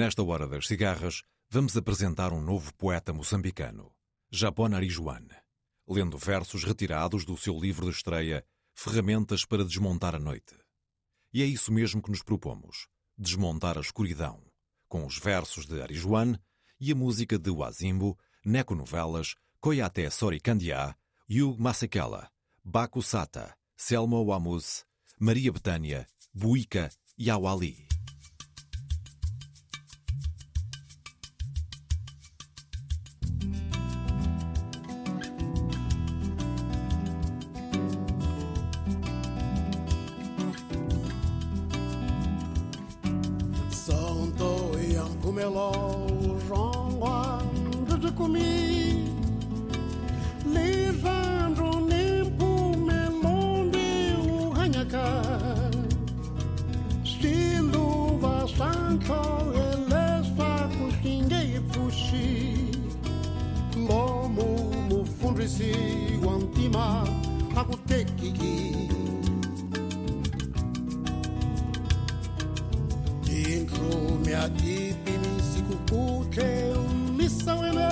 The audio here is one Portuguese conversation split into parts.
Nesta hora das cigarras, vamos apresentar um novo poeta moçambicano, Japón Arijuan, lendo versos retirados do seu livro de estreia Ferramentas para Desmontar a Noite. E é isso mesmo que nos propomos, desmontar a escuridão, com os versos de Arijuan e a música de Wazimbo, Neco Novelas, Koyate Sorikandia, Hugh Masekela, Baku Sata, Selma Wamus, Maria Betânia, Buica e Awali. Yankumelo Rongwan Dudukumi Lirandro Nimpu Melonde Uhanyaka Stilu Vasanto Elesa Kushinge Fushi Lomu Mufundrisi Wantima Akutekiki Intro me atipi mi sikukuche misa wene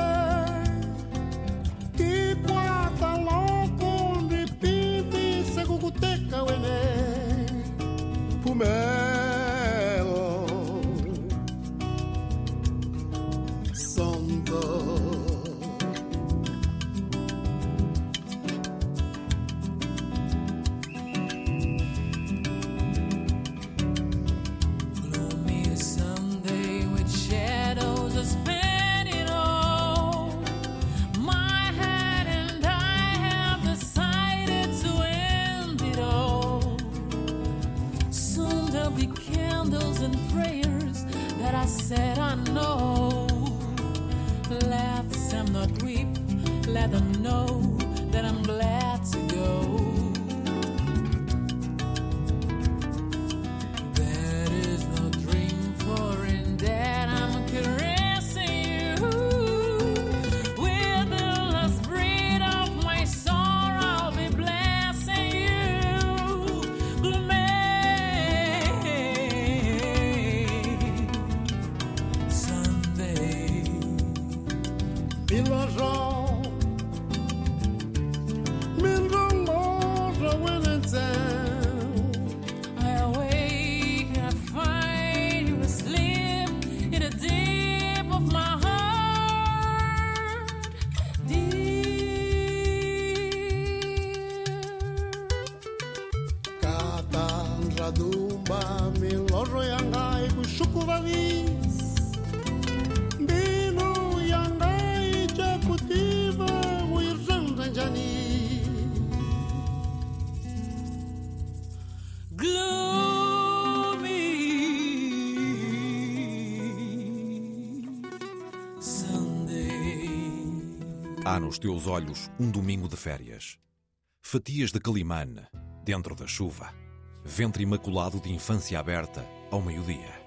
Tipwata loko ndipipi sekukuteka wene Pumelo Santo nos teus olhos um domingo de férias. Fatias de Calimane, dentro da chuva. Ventre imaculado de infância aberta ao meio-dia.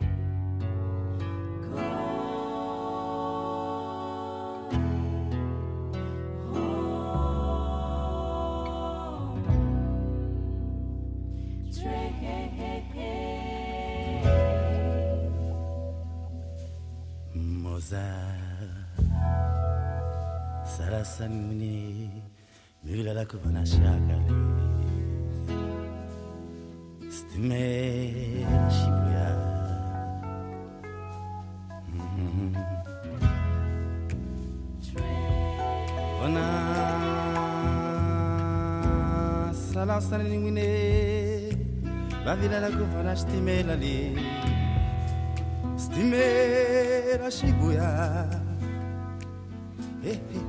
lansany nymine ravinanako fana sy ty melany sy ty mela siboia ehe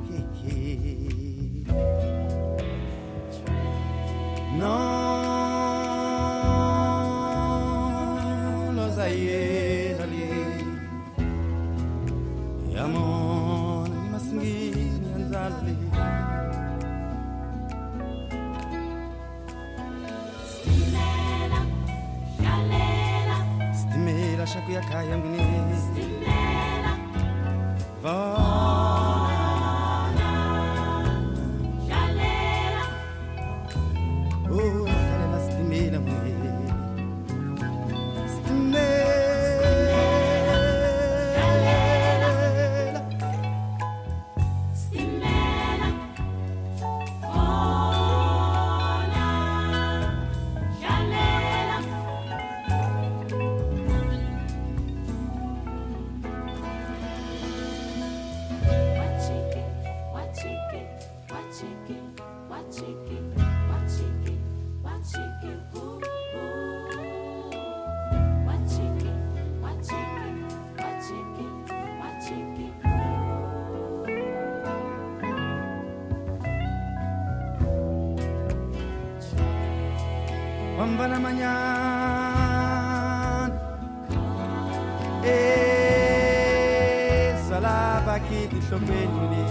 太阳 rumba la mañana. Ezala bakiti tobeleli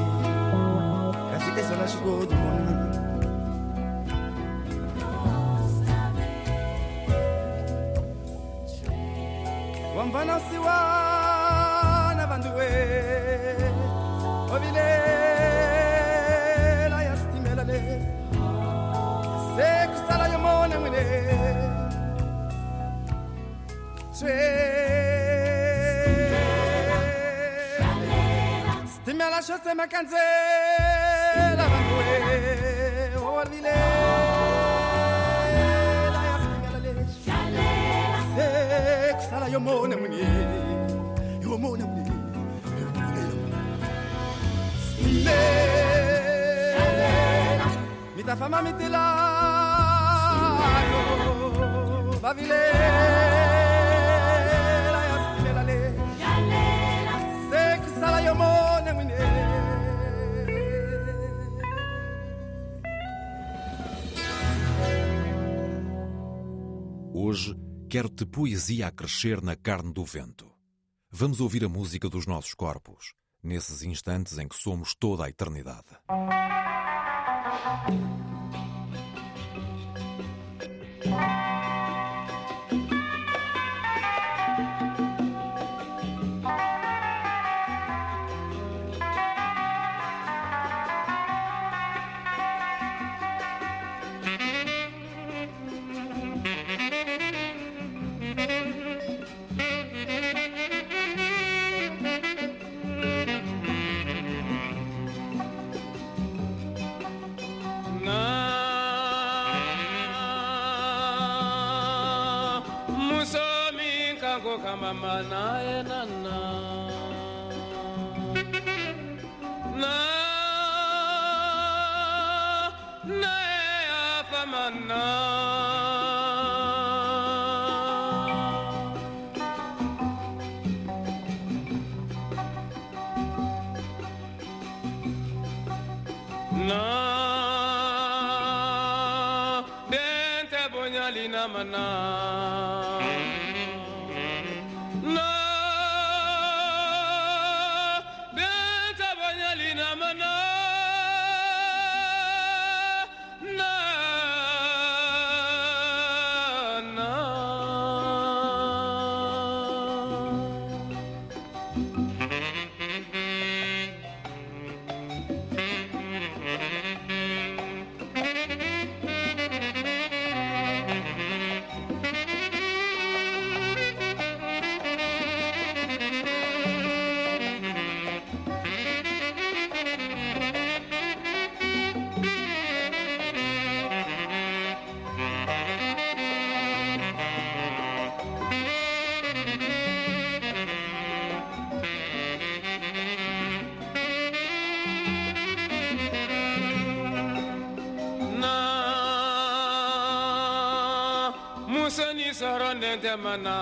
kasi ezala sikodimona wamvanasiwa na vandu we obile piace. Stimmi alla scienza e mancanze, la mangue, o arvile. La yasmi alla legge. Sex muni, yomone muni, muni. Stimmi, mi ta fama mi te la, va vile. Hoje quero-te poesia a crescer na carne do vento. Vamos ouvir a música dos nossos corpos, nesses instantes em que somos toda a eternidade. na mama na ena Nandamana.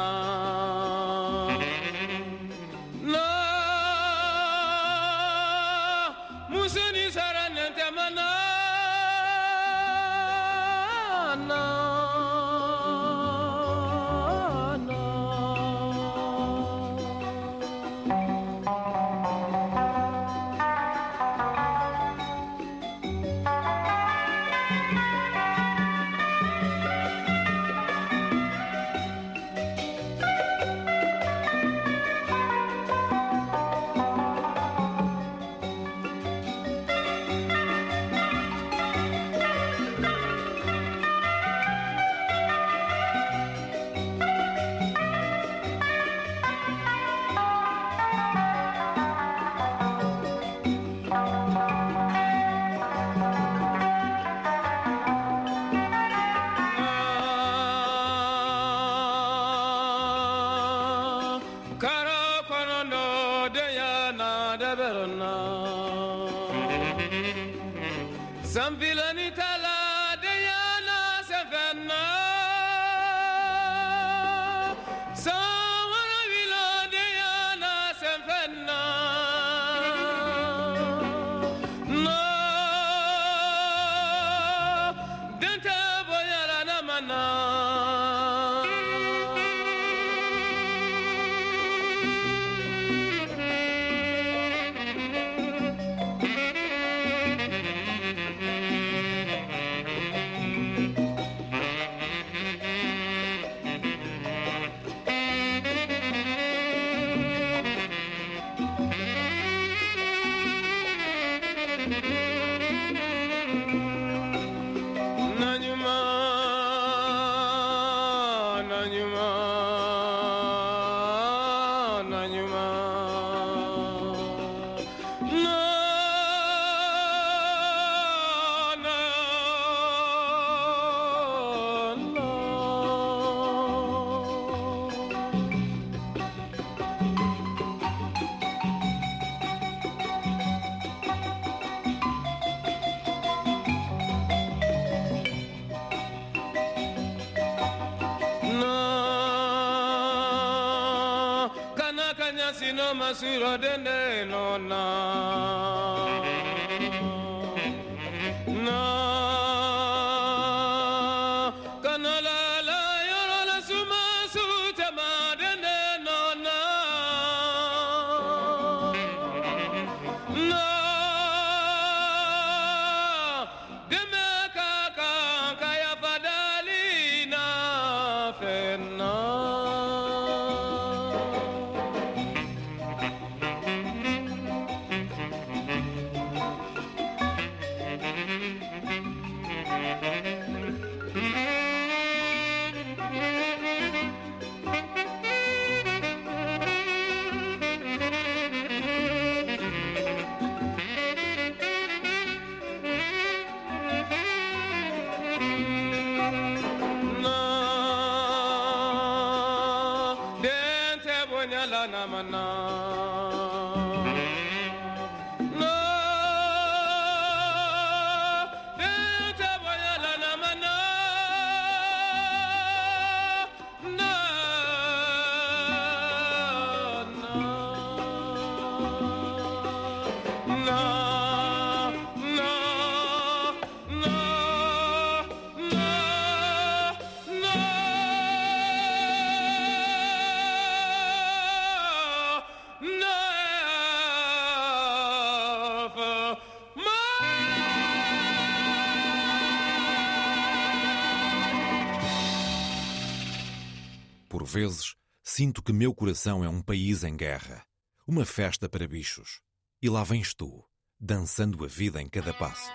masura dene no na. vezes, sinto que meu coração é um país em guerra, uma festa para bichos. E lá vens tu, dançando a vida em cada passo.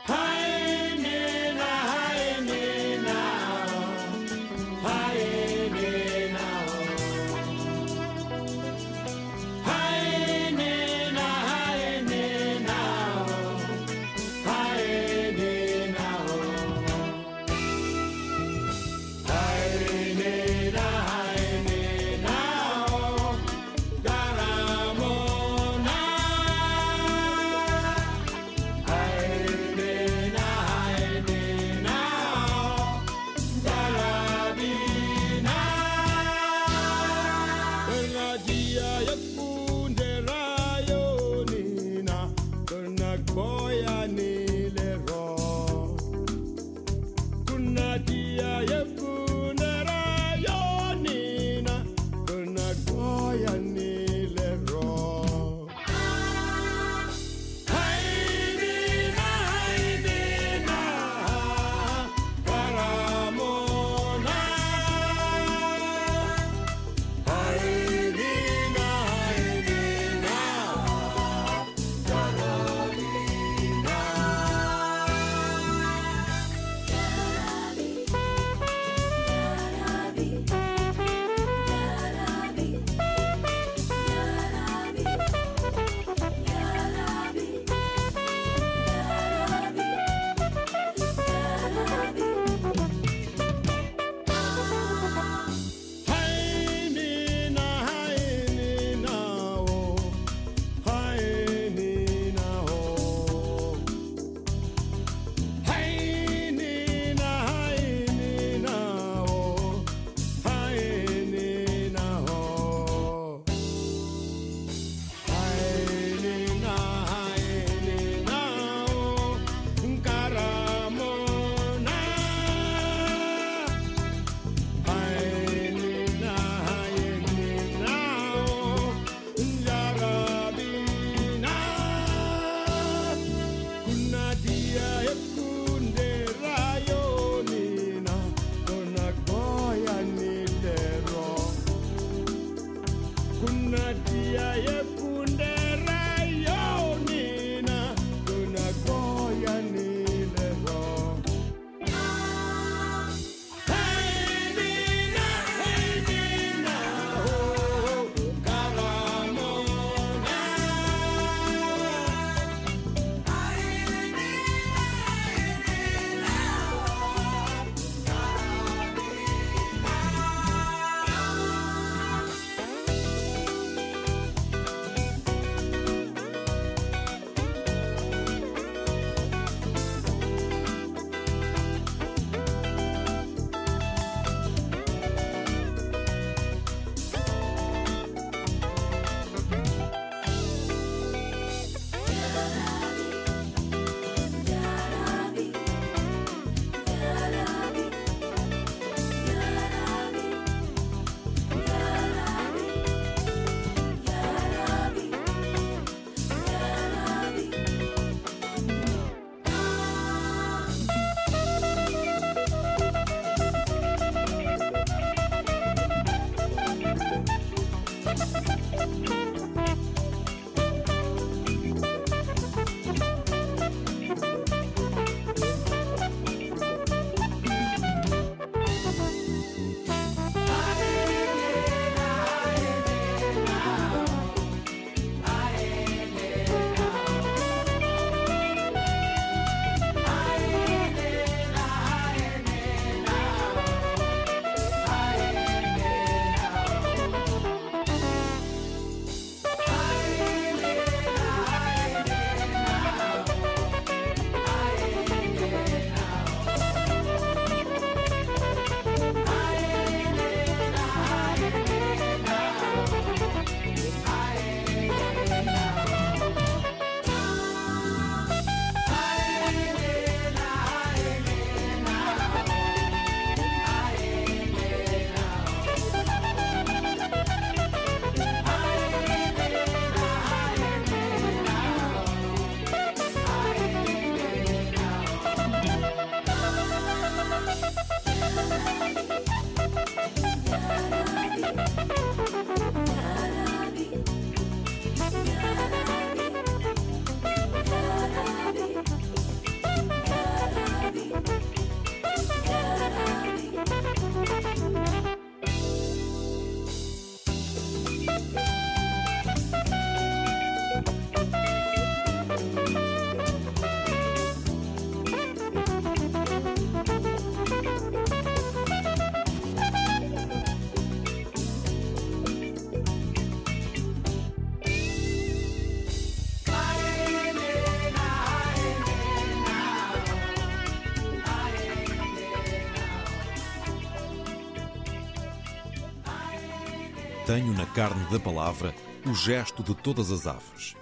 Tenho na carne da palavra o gesto de todas as aves.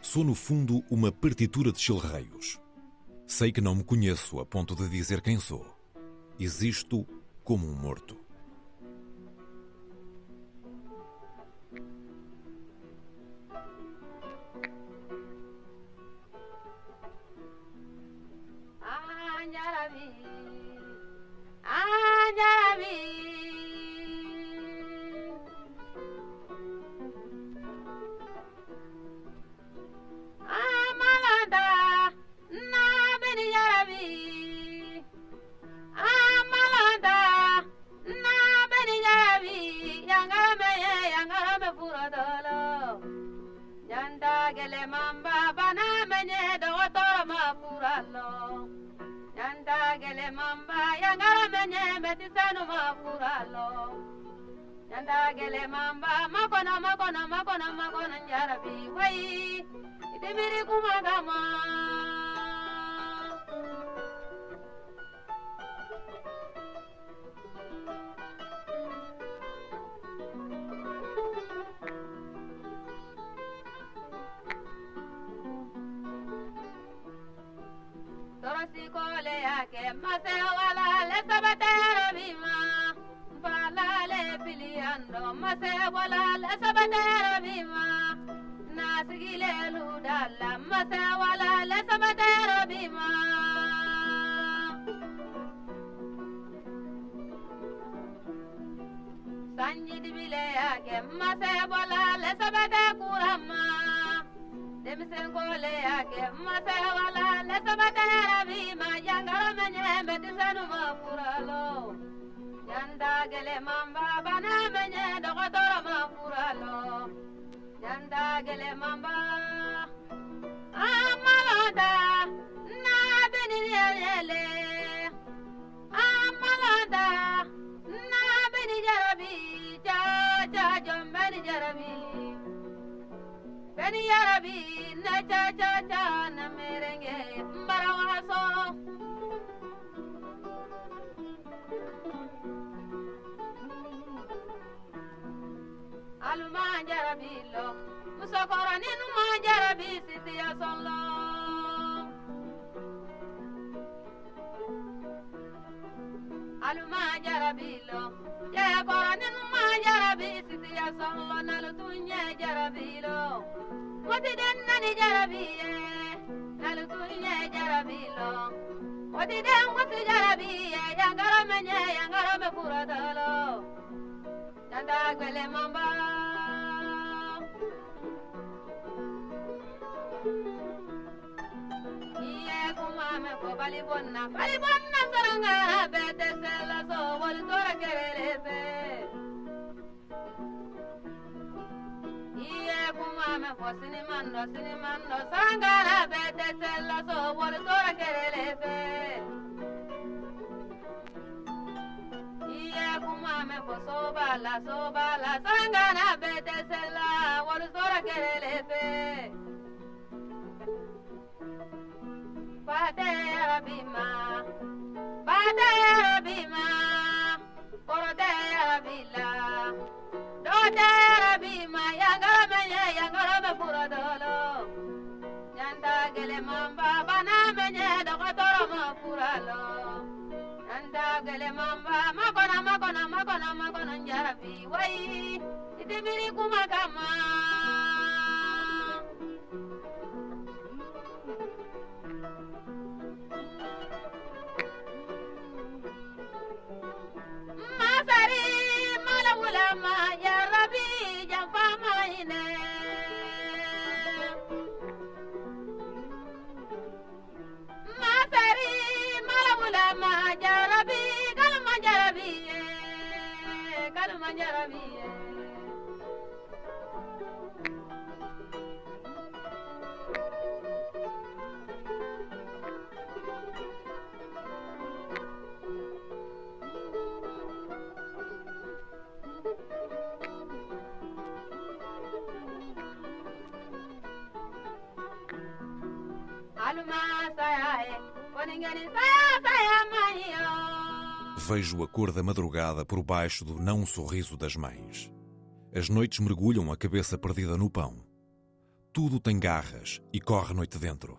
Sou, no fundo, uma partitura de chilreios. Sei que não me conheço a ponto de dizer quem sou. Existo como um morto. Anjarabi, Anjarabi. Yandagele mamba, makono, makono, makono, makono, yarabi, wai. ਤੇ ਮੇਰੇ ਕੁਮਾਂ ਦਾ ਮਾਂ torasi kole yake masewala lesabatera bima mfalale piliando masewala lesabatera bima sigilen'u da la masa wala la sabatɛro rabima. ma. sanji dibile y'a kɛ masɛ bɔla la sabatɛ kura ma. kole y'a kɛ masɛ wala la sabatɛ rabima. bi ma yankaro mafuralo. ɲɛ bɛ denmisɛnnu ma fura lɔ. yanda gɛlɛman baba n'a mɛ ɲɛ dɔgɔtɔrɔ. Gele mamba Amalada na beni yele Amalada na beni jarabi ja ja jom beni jarabi na ja ja ja na merenge mbarawaso balu maa jara bi lọ. Musokoro nínú maa jara ya sọn lọ. alu maa nalu tun nyẹ jara bi lọ. Nalu tun nyẹ jara bi lọ. Moti den kosi jara bi yẹ. Yankaro mẹ kura tọ lọ. Tata Gwelemamba. Ko bali bonna bali bonna saranga bete sela so wali tora kerele se Iye kumame ko sinimando sinimando saranga bete sela so wali tora kerele se Iye kumame ko sobala sobala saranga bete sela wali tora kerele se Makona, Makona, Makona, Makona, Njarabi, Wai, Itibiri Kumakama. Masari Rama Vejo a cor da madrugada por baixo do não sorriso das mães. As noites mergulham a cabeça perdida no pão. Tudo tem garras e corre noite dentro.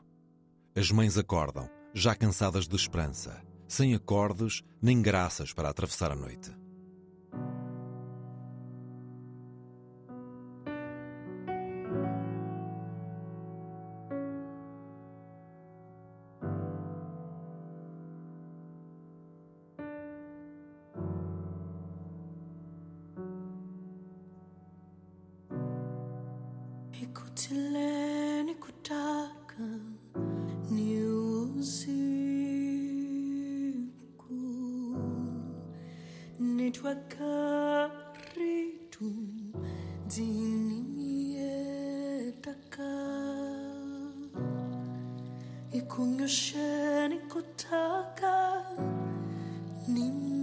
As mães acordam, já cansadas de esperança, sem acordes nem graças para atravessar a noite. Ikunyoshe nikutaka nimishu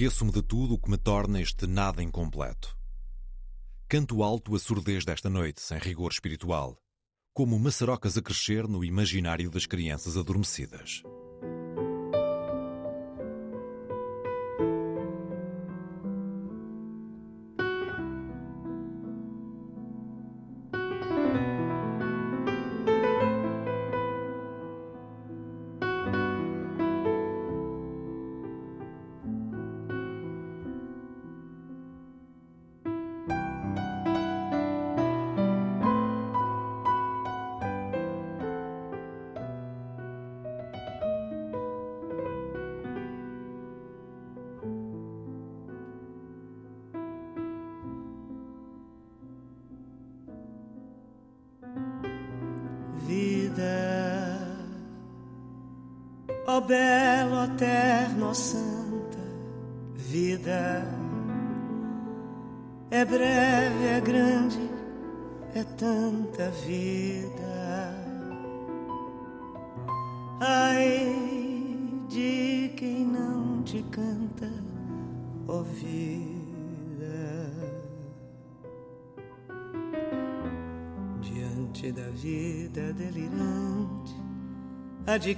Esqueço-me de tudo o que me torna este nada incompleto. Canto alto a surdez desta noite, sem rigor espiritual, como maçarocas a crescer no imaginário das crianças adormecidas.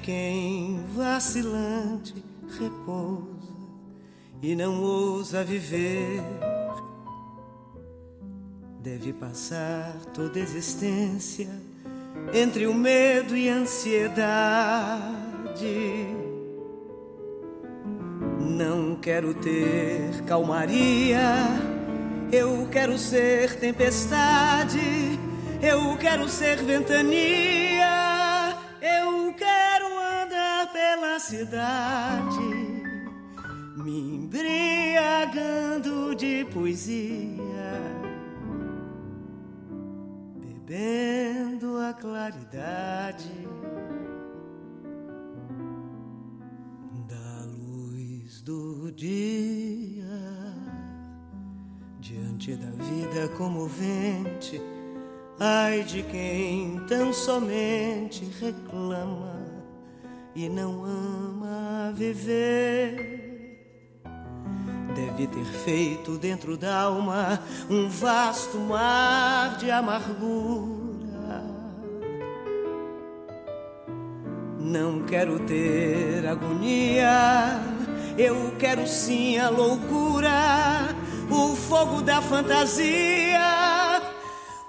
Quem vacilante repousa e não ousa viver. Deve passar toda existência entre o medo e a ansiedade. Não quero ter calmaria, eu quero ser tempestade, eu quero ser ventania, cidade, me embriagando de poesia bebendo a claridade da luz do dia diante da vida comovente. Ai de quem tão somente reclama e não ama viver deve ter feito dentro da alma um vasto mar de amargura. Não quero ter agonia, eu quero sim a loucura, o fogo da fantasia,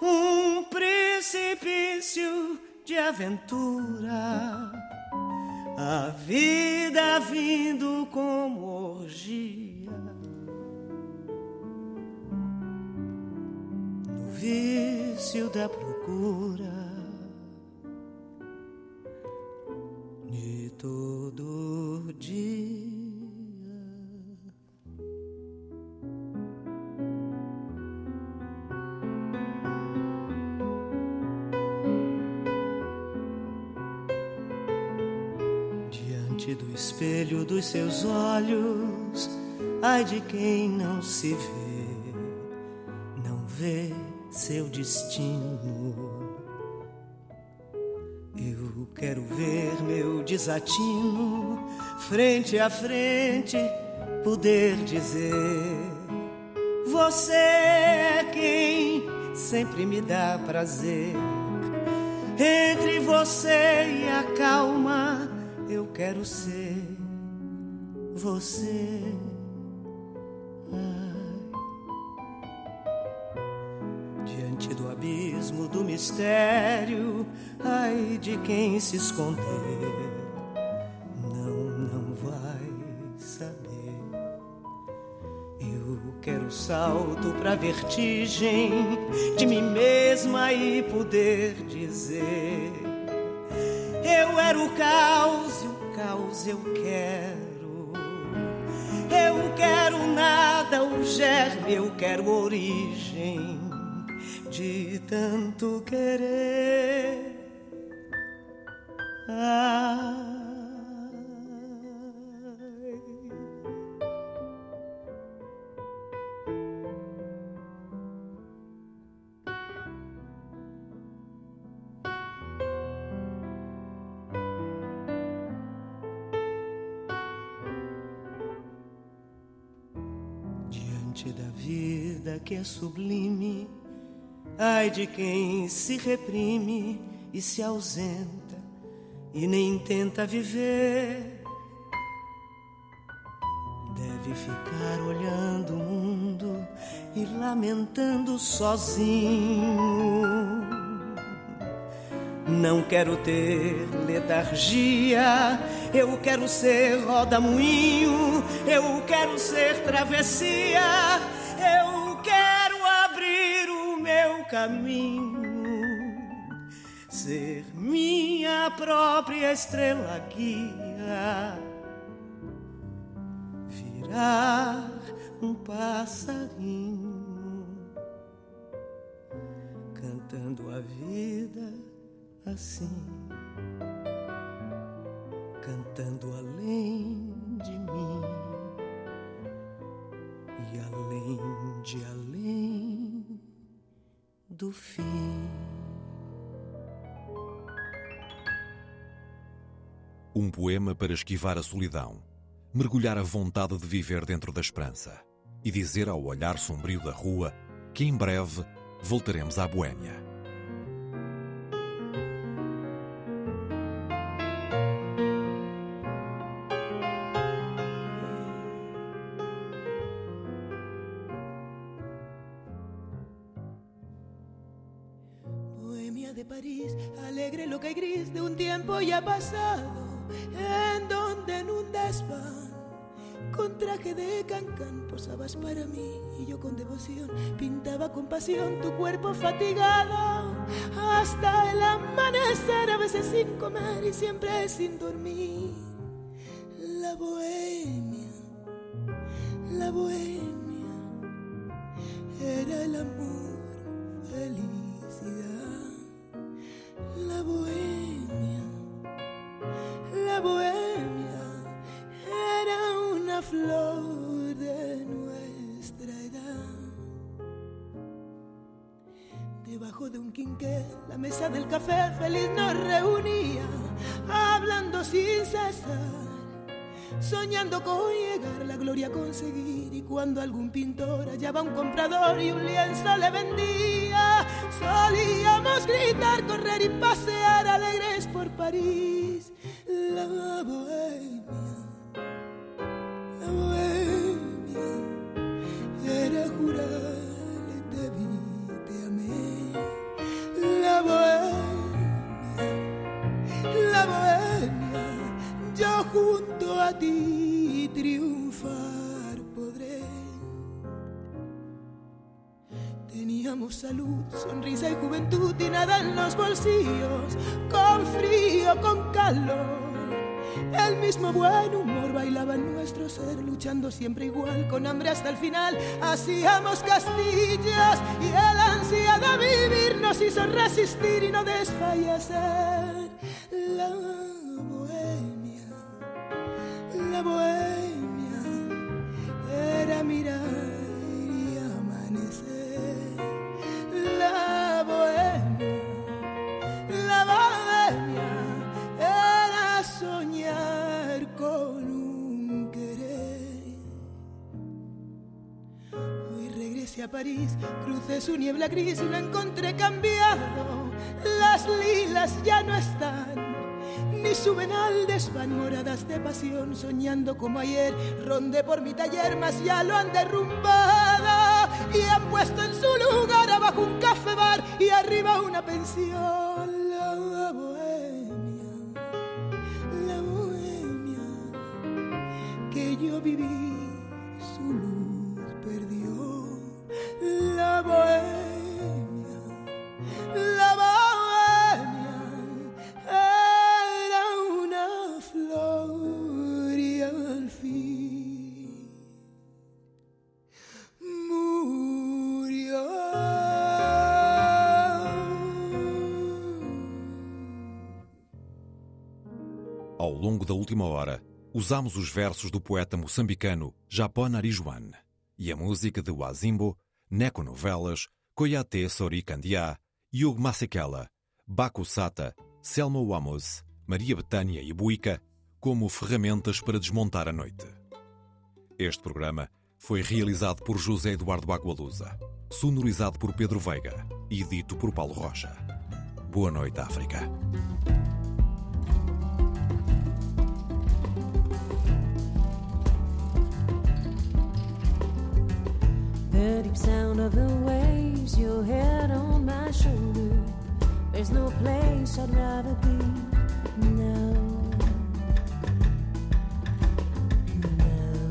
um precipício de aventura. A vida vindo como orgia. No vício da procura seus olhos, ai de quem não se vê, não vê seu destino. Eu quero ver meu desatino frente a frente, poder dizer: Você é quem sempre me dá prazer. Entre você e a calma, eu quero ser você. Ai. Diante do abismo do mistério, ai de quem se esconder, não, não vai saber. Eu quero salto pra vertigem de mim mesma e poder dizer. Eu era o caos e o caos eu quero. Nada, o germe, eu quero origem de tanto querer. Ai. Diante da vida que é sublime, ai de quem se reprime e se ausenta e nem tenta viver. Deve ficar olhando o mundo e lamentando sozinho. Não quero ter letargia, eu quero ser roda-moinho, eu quero ser travessia, eu quero abrir o meu caminho, ser minha própria estrela guia, virar um passarinho, cantando a vida assim, cantando além de mim e além de além do fim. Um poema para esquivar a solidão, mergulhar a vontade de viver dentro da esperança e dizer ao olhar sombrio da rua que em breve voltaremos à Boêmia. Fatigado, hasta el amanecer, a veces sin comer y siempre sin dormir. Soñando con llegar la gloria a conseguir. Y cuando algún pintor hallaba un comprador y un lienzo le vendía solíamos gritar correr y pasear alegres por París. La bohemia la bohemia era jurar te vi te amé la bohemia la bohemia yo junto a ti triunfar podré. Teníamos salud, sonrisa y juventud y nada en los bolsillos, con frío, con calor. El mismo buen humor bailaba en nuestro ser, luchando siempre igual, con hambre hasta el final. Hacíamos castillas y el ansia de vivir nos hizo resistir y no desfallecer. La bohemia era mirar y amanecer. La bohemia, la bohemia era soñar con un querer. Hoy regresé a París, crucé su niebla gris y lo encontré cambiado. Las lilas ya no están, ni suben al desván moradas de pasión, soñando como ayer. Rondé por mi taller, mas ya lo han derrumbado y han puesto en su lugar abajo un café bar y arriba una pensión. La bohemia, la bohemia que yo viví, su luz perdió. La bohemia, Ao longo da última hora, usamos os versos do poeta moçambicano Japón Arijuan e a música de Wazimbo, Neco Novelas, Koyate Sori Candiá, Hugh Masekela, Baku Sata, Selma Wamos, Maria Betânia e Buica como ferramentas para desmontar a noite. Este programa foi realizado por José Eduardo Agualusa, sonorizado por Pedro Veiga e dito por Paulo Rocha. Boa noite, África. The waves, your head on my shoulder. There's no place I'd rather be now. Now.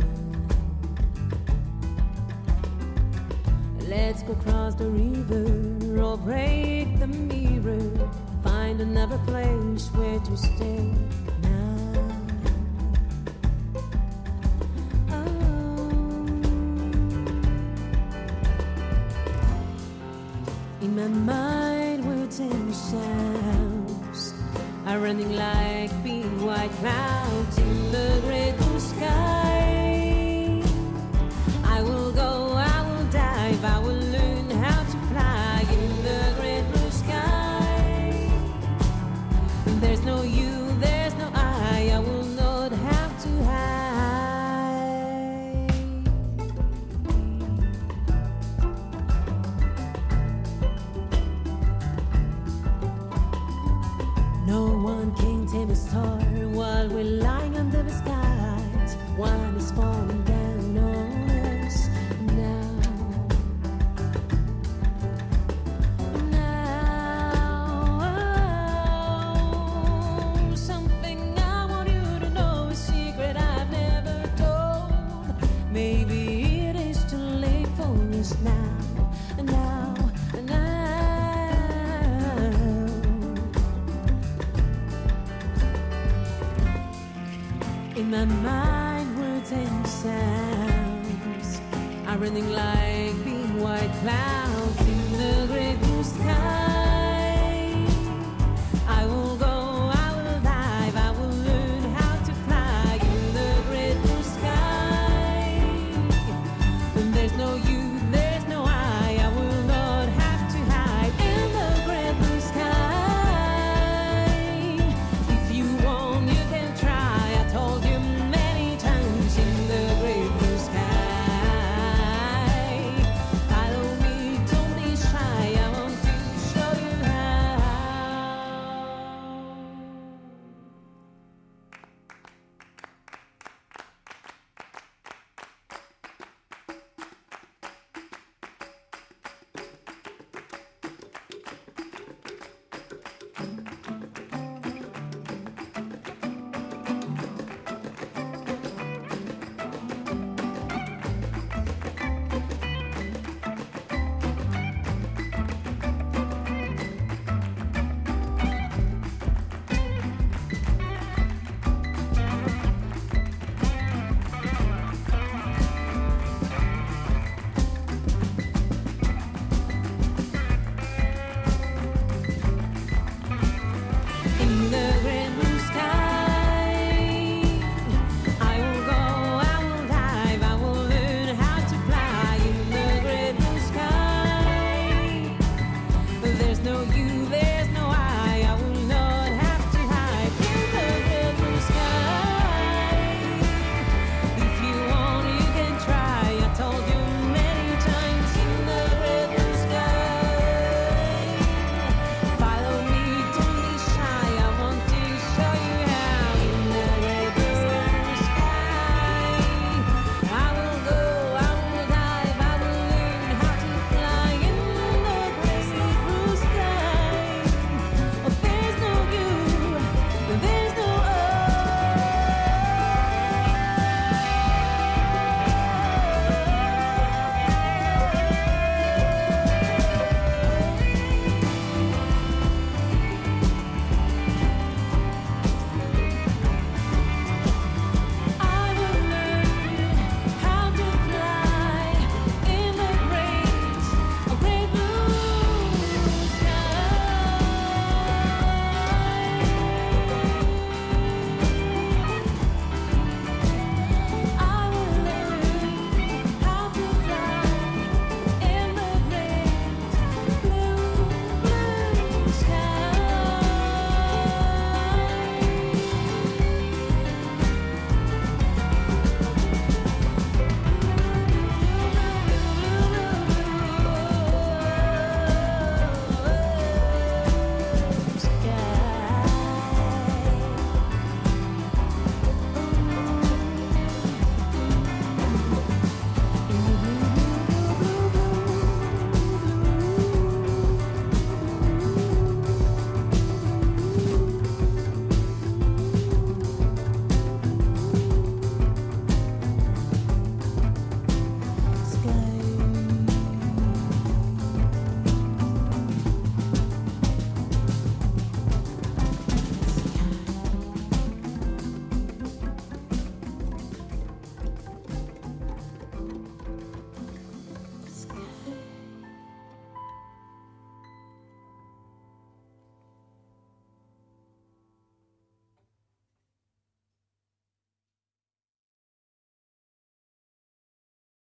Let's go cross the river or break the mirror. Find another place where to stay running like pink white clouds in the gray blue sky.